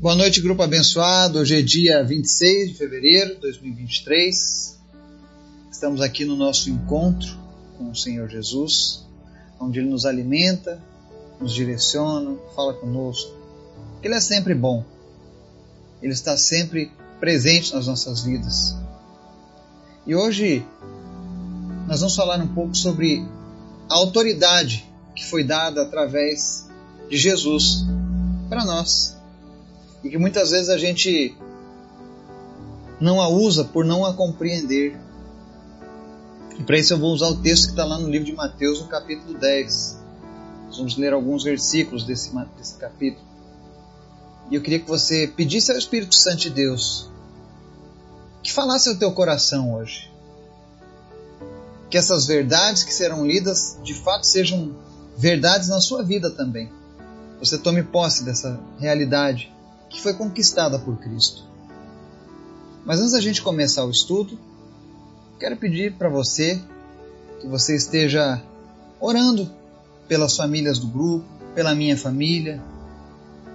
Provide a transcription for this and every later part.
Boa noite, grupo abençoado. Hoje é dia 26 de fevereiro de 2023. Estamos aqui no nosso encontro com o Senhor Jesus, onde Ele nos alimenta, nos direciona, fala conosco. Ele é sempre bom. Ele está sempre presente nas nossas vidas. E hoje nós vamos falar um pouco sobre a autoridade que foi dada através de Jesus para nós e que muitas vezes a gente não a usa por não a compreender. E para isso eu vou usar o texto que está lá no livro de Mateus, no capítulo 10. Nós vamos ler alguns versículos desse, desse capítulo. E eu queria que você pedisse ao Espírito Santo de Deus que falasse ao teu coração hoje. Que essas verdades que serão lidas de fato sejam verdades na sua vida também. Você tome posse dessa realidade que foi conquistada por Cristo. Mas antes da gente começar o estudo, quero pedir para você que você esteja orando pelas famílias do grupo, pela minha família,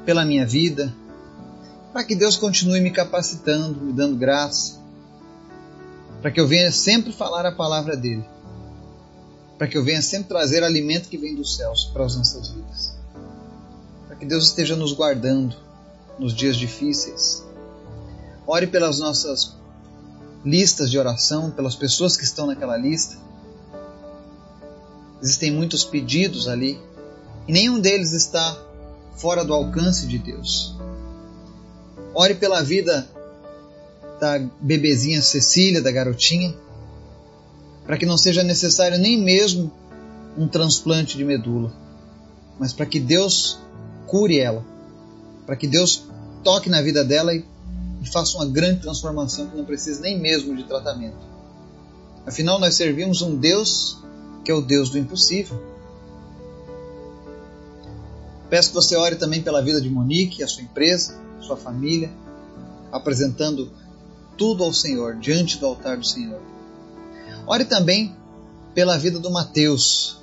pela minha vida, para que Deus continue me capacitando, me dando graça, para que eu venha sempre falar a palavra dele, para que eu venha sempre trazer alimento que vem dos céus para as nossas vidas, para que Deus esteja nos guardando, nos dias difíceis. Ore pelas nossas listas de oração, pelas pessoas que estão naquela lista. Existem muitos pedidos ali e nenhum deles está fora do alcance de Deus. Ore pela vida da bebezinha Cecília, da garotinha, para que não seja necessário nem mesmo um transplante de medula, mas para que Deus cure ela para que Deus toque na vida dela e, e faça uma grande transformação que não precisa nem mesmo de tratamento. Afinal, nós servimos um Deus que é o Deus do impossível. Peço que você ore também pela vida de Monique, a sua empresa, sua família, apresentando tudo ao Senhor, diante do altar do Senhor. Ore também pela vida do Mateus.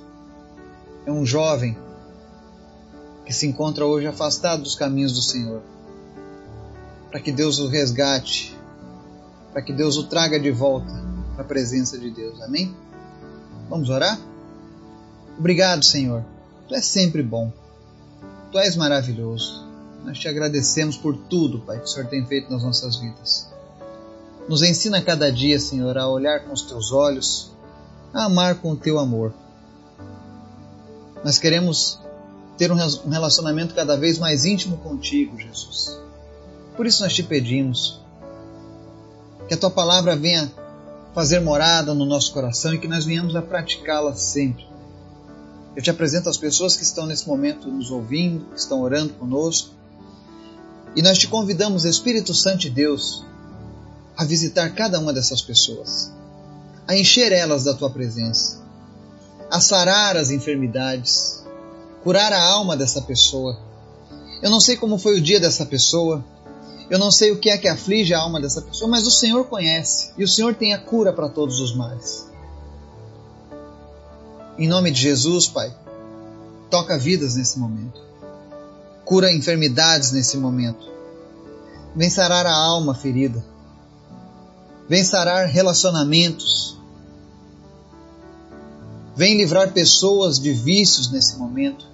É um jovem que se encontra hoje afastado dos caminhos do Senhor. Para que Deus o resgate, para que Deus o traga de volta para a presença de Deus. Amém? Vamos orar? Obrigado, Senhor. Tu és sempre bom. Tu és maravilhoso. Nós te agradecemos por tudo, Pai, que o Senhor tem feito nas nossas vidas. Nos ensina cada dia, Senhor, a olhar com os teus olhos, a amar com o teu amor. Nós queremos ter um relacionamento cada vez mais íntimo contigo, Jesus. Por isso nós te pedimos que a tua palavra venha fazer morada no nosso coração e que nós venhamos a praticá-la sempre. Eu te apresento as pessoas que estão nesse momento nos ouvindo, que estão orando conosco. E nós te convidamos, Espírito Santo de Deus, a visitar cada uma dessas pessoas, a encher elas da tua presença, a sarar as enfermidades, curar a alma dessa pessoa. Eu não sei como foi o dia dessa pessoa, eu não sei o que é que aflige a alma dessa pessoa, mas o Senhor conhece e o Senhor tem a cura para todos os males. Em nome de Jesus, Pai, toca vidas nesse momento, cura enfermidades nesse momento, vem sarar a alma ferida, vem sarar relacionamentos, vem livrar pessoas de vícios nesse momento,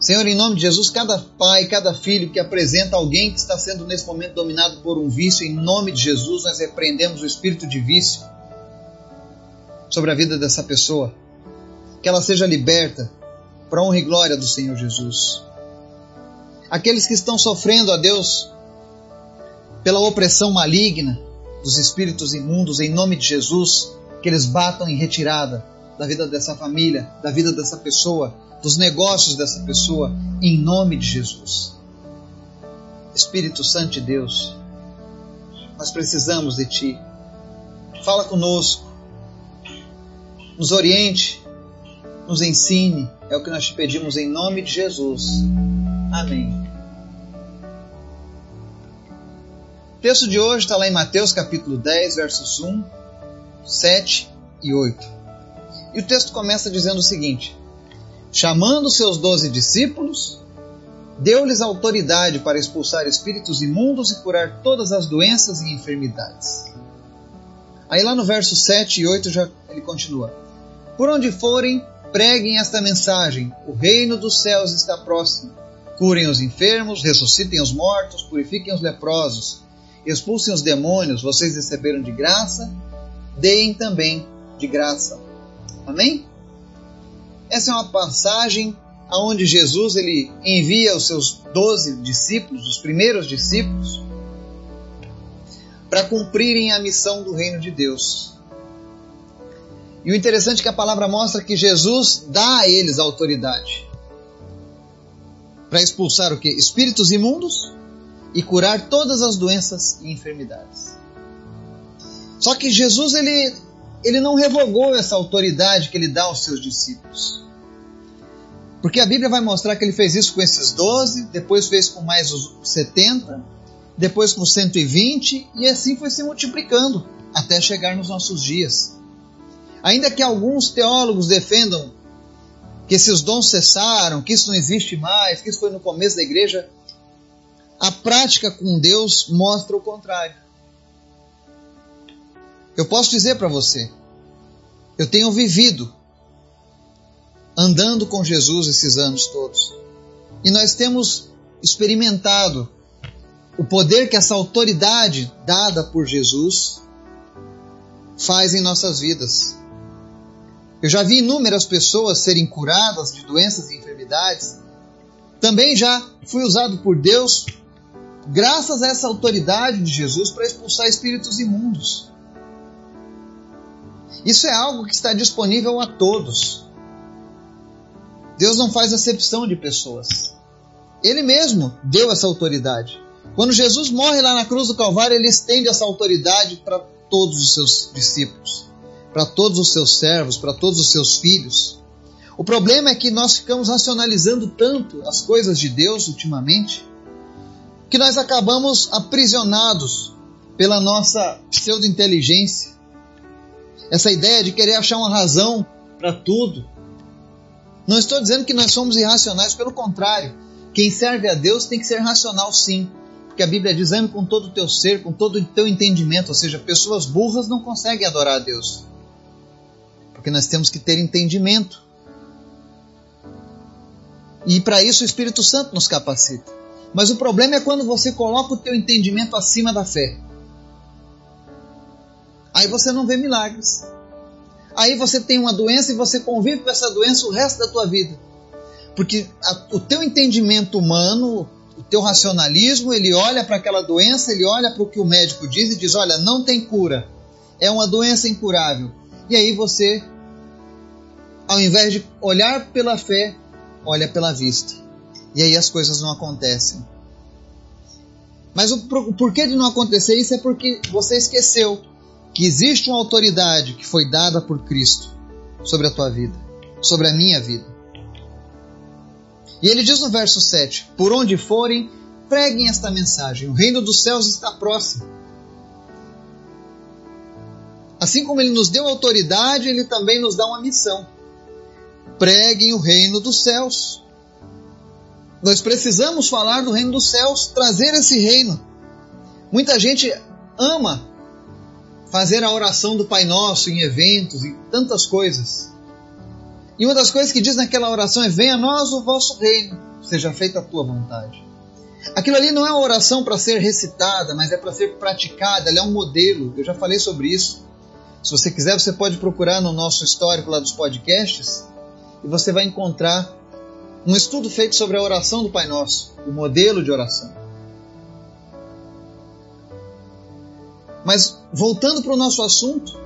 Senhor, em nome de Jesus, cada pai, cada filho que apresenta alguém que está sendo nesse momento dominado por um vício, em nome de Jesus, nós repreendemos o espírito de vício sobre a vida dessa pessoa. Que ela seja liberta para honra e glória do Senhor Jesus. Aqueles que estão sofrendo, a Deus, pela opressão maligna dos espíritos imundos, em nome de Jesus, que eles batam em retirada da vida dessa família, da vida dessa pessoa, dos negócios dessa pessoa, em nome de Jesus. Espírito Santo de Deus, nós precisamos de Ti. Fala conosco, nos oriente, nos ensine, é o que nós te pedimos em nome de Jesus. Amém. O texto de hoje está lá em Mateus capítulo 10, versos 1, 7 e 8. E o texto começa dizendo o seguinte: chamando seus doze discípulos, deu-lhes autoridade para expulsar espíritos imundos e curar todas as doenças e enfermidades. Aí lá no verso 7 e 8 já ele continua: Por onde forem, preguem esta mensagem: o reino dos céus está próximo. Curem os enfermos, ressuscitem os mortos, purifiquem os leprosos, expulsem os demônios, vocês receberam de graça, deem também de graça. Amém? Essa é uma passagem aonde Jesus ele envia os seus doze discípulos, os primeiros discípulos, para cumprirem a missão do reino de Deus. E o interessante é que a palavra mostra que Jesus dá a eles a autoridade para expulsar o que? Espíritos imundos e curar todas as doenças e enfermidades. Só que Jesus ele, ele não revogou essa autoridade que ele dá aos seus discípulos. Porque a Bíblia vai mostrar que ele fez isso com esses 12, depois fez com mais os 70, depois com 120 e assim foi se multiplicando até chegar nos nossos dias. Ainda que alguns teólogos defendam que esses dons cessaram, que isso não existe mais, que isso foi no começo da igreja, a prática com Deus mostra o contrário. Eu posso dizer para você, eu tenho vivido andando com Jesus esses anos todos. E nós temos experimentado o poder que essa autoridade dada por Jesus faz em nossas vidas. Eu já vi inúmeras pessoas serem curadas de doenças e enfermidades. Também já fui usado por Deus, graças a essa autoridade de Jesus, para expulsar espíritos imundos. Isso é algo que está disponível a todos. Deus não faz acepção de pessoas. Ele mesmo deu essa autoridade. Quando Jesus morre lá na cruz do Calvário, ele estende essa autoridade para todos os seus discípulos, para todos os seus servos, para todos os seus filhos. O problema é que nós ficamos racionalizando tanto as coisas de Deus ultimamente, que nós acabamos aprisionados pela nossa pseudo-inteligência. Essa ideia de querer achar uma razão para tudo, não estou dizendo que nós somos irracionais, pelo contrário. Quem serve a Deus tem que ser racional sim. Porque a Bíblia diz: ame com todo o teu ser, com todo o teu entendimento. Ou seja, pessoas burras não conseguem adorar a Deus. Porque nós temos que ter entendimento. E para isso o Espírito Santo nos capacita. Mas o problema é quando você coloca o teu entendimento acima da fé. Aí você não vê milagres aí você tem uma doença e você convive com essa doença o resto da tua vida. Porque a, o teu entendimento humano, o teu racionalismo, ele olha para aquela doença, ele olha para o que o médico diz e diz: olha, não tem cura, é uma doença incurável. E aí você, ao invés de olhar pela fé, olha pela vista. E aí as coisas não acontecem. Mas o, o porquê de não acontecer isso é porque você esqueceu que existe uma autoridade que foi dada por Cristo sobre a tua vida, sobre a minha vida. E ele diz no verso 7: Por onde forem, preguem esta mensagem: o reino dos céus está próximo. Assim como ele nos deu autoridade, ele também nos dá uma missão. Preguem o reino dos céus. Nós precisamos falar do reino dos céus, trazer esse reino. Muita gente ama fazer a oração do Pai Nosso em eventos e tantas coisas. E uma das coisas que diz naquela oração é: Venha a nós o vosso reino, seja feita a tua vontade. Aquilo ali não é uma oração para ser recitada, mas é para ser praticada, ela é um modelo. Eu já falei sobre isso. Se você quiser, você pode procurar no nosso histórico lá dos podcasts e você vai encontrar um estudo feito sobre a oração do Pai Nosso, o modelo de oração. Mas voltando para o nosso assunto,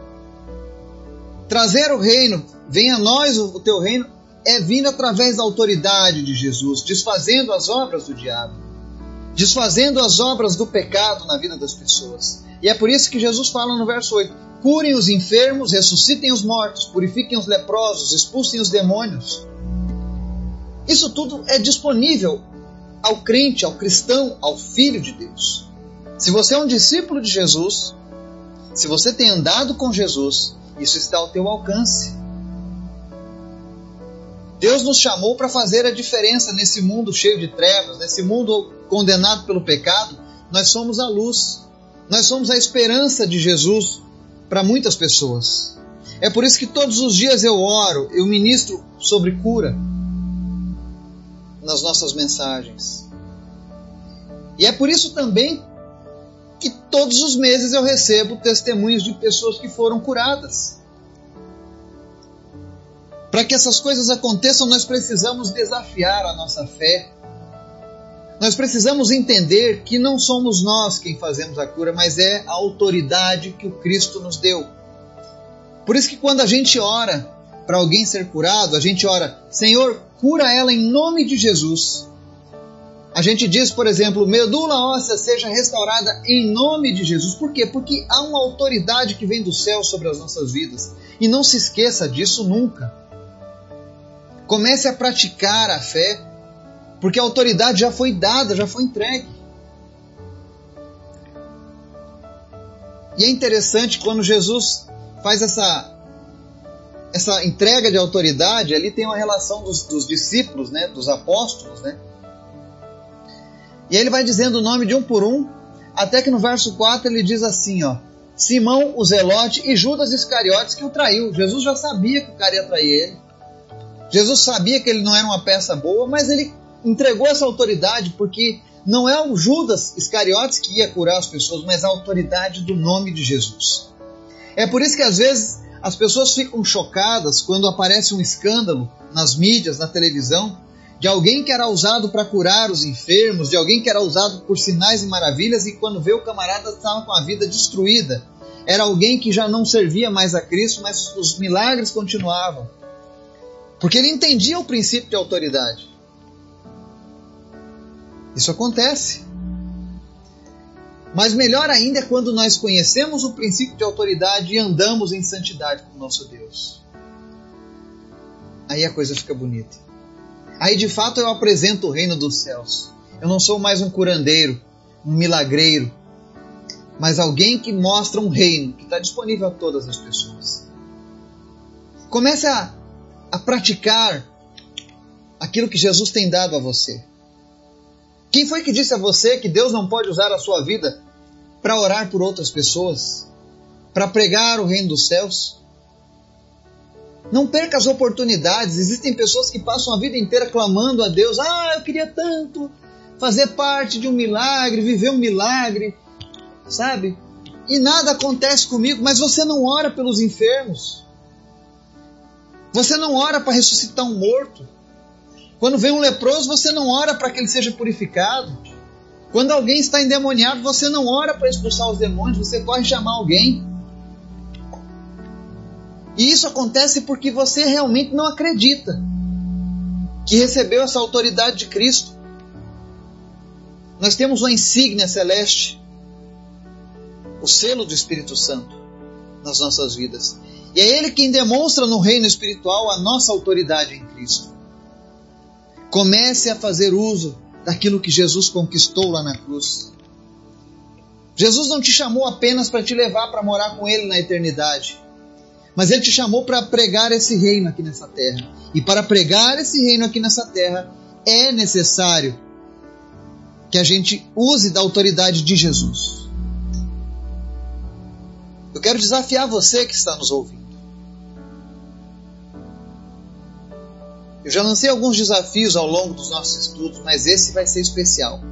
trazer o reino, venha a nós o teu reino, é vindo através da autoridade de Jesus, desfazendo as obras do diabo, desfazendo as obras do pecado na vida das pessoas. E é por isso que Jesus fala no verso 8: curem os enfermos, ressuscitem os mortos, purifiquem os leprosos, expulsem os demônios. Isso tudo é disponível ao crente, ao cristão, ao filho de Deus. Se você é um discípulo de Jesus, se você tem andado com Jesus, isso está ao teu alcance. Deus nos chamou para fazer a diferença nesse mundo cheio de trevas, nesse mundo condenado pelo pecado. Nós somos a luz, nós somos a esperança de Jesus para muitas pessoas. É por isso que todos os dias eu oro, eu ministro sobre cura nas nossas mensagens. E é por isso também que todos os meses eu recebo testemunhos de pessoas que foram curadas. Para que essas coisas aconteçam, nós precisamos desafiar a nossa fé. Nós precisamos entender que não somos nós quem fazemos a cura, mas é a autoridade que o Cristo nos deu. Por isso que quando a gente ora para alguém ser curado, a gente ora: Senhor, cura ela em nome de Jesus. A gente diz, por exemplo, medula óssea seja restaurada em nome de Jesus. Por quê? Porque há uma autoridade que vem do céu sobre as nossas vidas. E não se esqueça disso nunca. Comece a praticar a fé, porque a autoridade já foi dada, já foi entregue. E é interessante quando Jesus faz essa essa entrega de autoridade, ali tem uma relação dos, dos discípulos, né, dos apóstolos, né? E aí ele vai dizendo o nome de um por um, até que no verso 4 ele diz assim, ó: Simão, o Zelote e Judas Iscariotes que o traiu. Jesus já sabia que o cara ia trair ele. Jesus sabia que ele não era uma peça boa, mas ele entregou essa autoridade porque não é o Judas Iscariotes que ia curar as pessoas, mas a autoridade do nome de Jesus. É por isso que às vezes as pessoas ficam chocadas quando aparece um escândalo nas mídias, na televisão, de alguém que era usado para curar os enfermos, de alguém que era usado por sinais e maravilhas e quando vê o camarada estava com a vida destruída. Era alguém que já não servia mais a Cristo, mas os milagres continuavam. Porque ele entendia o princípio de autoridade. Isso acontece. Mas melhor ainda é quando nós conhecemos o princípio de autoridade e andamos em santidade com o nosso Deus. Aí a coisa fica bonita. Aí de fato eu apresento o reino dos céus. Eu não sou mais um curandeiro, um milagreiro, mas alguém que mostra um reino que está disponível a todas as pessoas. Comece a a praticar aquilo que Jesus tem dado a você. Quem foi que disse a você que Deus não pode usar a sua vida para orar por outras pessoas, para pregar o reino dos céus? Não perca as oportunidades. Existem pessoas que passam a vida inteira clamando a Deus: Ah, eu queria tanto fazer parte de um milagre, viver um milagre, sabe? E nada acontece comigo, mas você não ora pelos enfermos. Você não ora para ressuscitar um morto. Quando vem um leproso, você não ora para que ele seja purificado. Quando alguém está endemoniado, você não ora para expulsar os demônios, você corre chamar alguém. E isso acontece porque você realmente não acredita que recebeu essa autoridade de Cristo. Nós temos uma insígnia celeste, o selo do Espírito Santo nas nossas vidas. E é Ele quem demonstra no reino espiritual a nossa autoridade em Cristo. Comece a fazer uso daquilo que Jesus conquistou lá na cruz. Jesus não te chamou apenas para te levar para morar com Ele na eternidade, mas Ele te chamou para pregar esse reino aqui nessa terra. E para pregar esse reino aqui nessa terra, é necessário que a gente use da autoridade de Jesus. Eu quero desafiar você que está nos ouvindo. Eu já lancei alguns desafios ao longo dos nossos estudos, mas esse vai ser especial.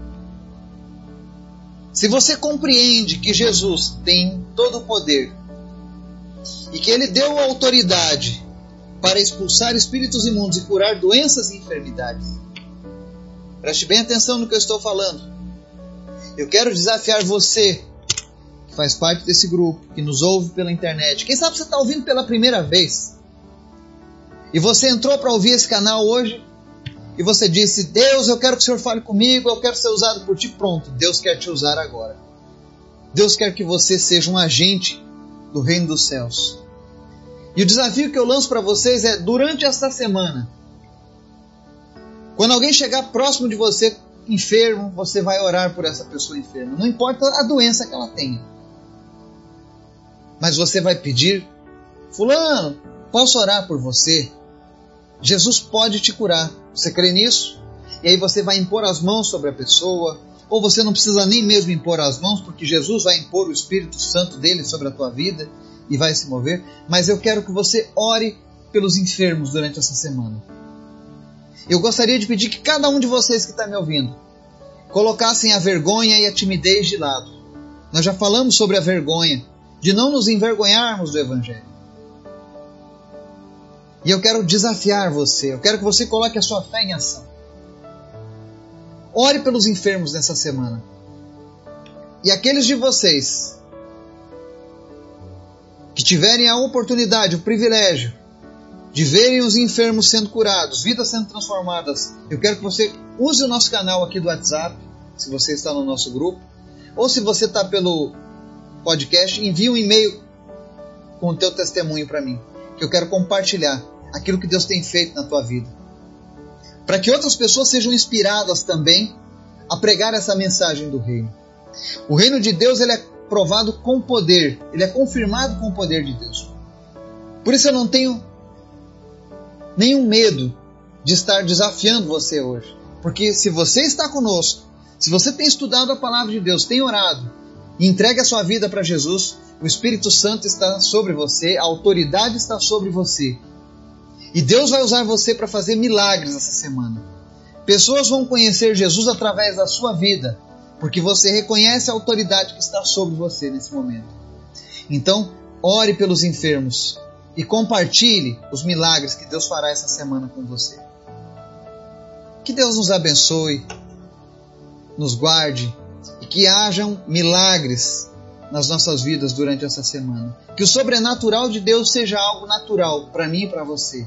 Se você compreende que Jesus tem todo o poder e que ele deu autoridade para expulsar espíritos imundos e curar doenças e enfermidades, preste bem atenção no que eu estou falando. Eu quero desafiar você, que faz parte desse grupo, que nos ouve pela internet. Quem sabe você está ouvindo pela primeira vez e você entrou para ouvir esse canal hoje e você disse: Deus, eu quero que o Senhor fale comigo, eu quero ser usado por ti. Pronto, Deus quer te usar agora. Deus quer que você seja um agente do reino dos céus. E o desafio que eu lanço para vocês é: durante esta semana, quando alguém chegar próximo de você enfermo, você vai orar por essa pessoa enferma. Não importa a doença que ela tenha. Mas você vai pedir: Fulano, posso orar por você? Jesus pode te curar. Você crê nisso? E aí você vai impor as mãos sobre a pessoa, ou você não precisa nem mesmo impor as mãos, porque Jesus vai impor o Espírito Santo dele sobre a tua vida e vai se mover. Mas eu quero que você ore pelos enfermos durante essa semana. Eu gostaria de pedir que cada um de vocês que está me ouvindo colocassem a vergonha e a timidez de lado. Nós já falamos sobre a vergonha, de não nos envergonharmos do Evangelho. E eu quero desafiar você, eu quero que você coloque a sua fé em ação. Ore pelos enfermos nessa semana. E aqueles de vocês que tiverem a oportunidade, o privilégio de verem os enfermos sendo curados, vidas sendo transformadas, eu quero que você use o nosso canal aqui do WhatsApp, se você está no nosso grupo, ou se você está pelo podcast, envie um e-mail com o teu testemunho para mim, que eu quero compartilhar aquilo que Deus tem feito na tua vida. Para que outras pessoas sejam inspiradas também a pregar essa mensagem do reino. O reino de Deus ele é provado com poder, ele é confirmado com o poder de Deus. Por isso eu não tenho nenhum medo de estar desafiando você hoje. Porque se você está conosco, se você tem estudado a palavra de Deus, tem orado, e entregue a sua vida para Jesus, o Espírito Santo está sobre você, a autoridade está sobre você. E Deus vai usar você para fazer milagres essa semana. Pessoas vão conhecer Jesus através da sua vida, porque você reconhece a autoridade que está sobre você nesse momento. Então, ore pelos enfermos e compartilhe os milagres que Deus fará essa semana com você. Que Deus nos abençoe, nos guarde e que hajam milagres nas nossas vidas durante essa semana. Que o sobrenatural de Deus seja algo natural para mim e para você.